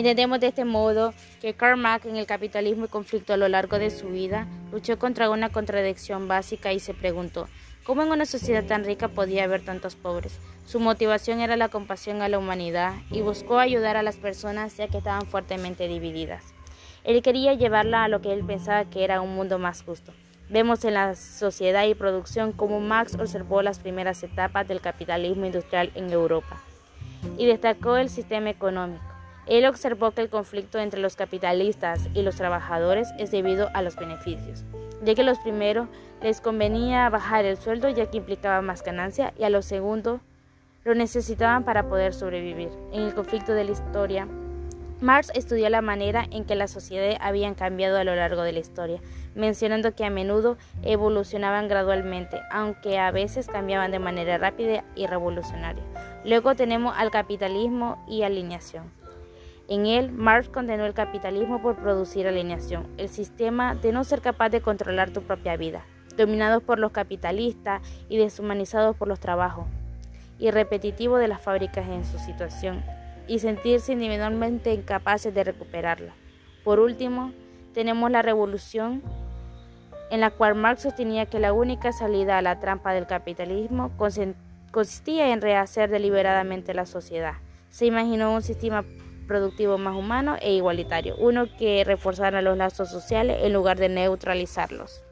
Entendemos de este modo que Karl Marx en el capitalismo y conflicto a lo largo de su vida luchó contra una contradicción básica y se preguntó, ¿cómo en una sociedad tan rica podía haber tantos pobres? Su motivación era la compasión a la humanidad y buscó ayudar a las personas ya que estaban fuertemente divididas. Él quería llevarla a lo que él pensaba que era un mundo más justo. Vemos en la sociedad y producción cómo Marx observó las primeras etapas del capitalismo industrial en Europa y destacó el sistema económico. Él observó que el conflicto entre los capitalistas y los trabajadores es debido a los beneficios, ya que a los primeros les convenía bajar el sueldo ya que implicaba más ganancia y a los segundos lo necesitaban para poder sobrevivir. En el conflicto de la historia, Marx estudió la manera en que las sociedades habían cambiado a lo largo de la historia, mencionando que a menudo evolucionaban gradualmente, aunque a veces cambiaban de manera rápida y revolucionaria. Luego tenemos al capitalismo y alineación. En él, Marx condenó el capitalismo por producir alineación, el sistema de no ser capaz de controlar tu propia vida, dominados por los capitalistas y deshumanizados por los trabajos, y repetitivo de las fábricas en su situación y sentirse individualmente incapaces de recuperarla. Por último, tenemos la revolución en la cual Marx sostenía que la única salida a la trampa del capitalismo consistía en rehacer deliberadamente la sociedad. Se imaginó un sistema productivo más humano e igualitario, uno que reforzara los lazos sociales en lugar de neutralizarlos.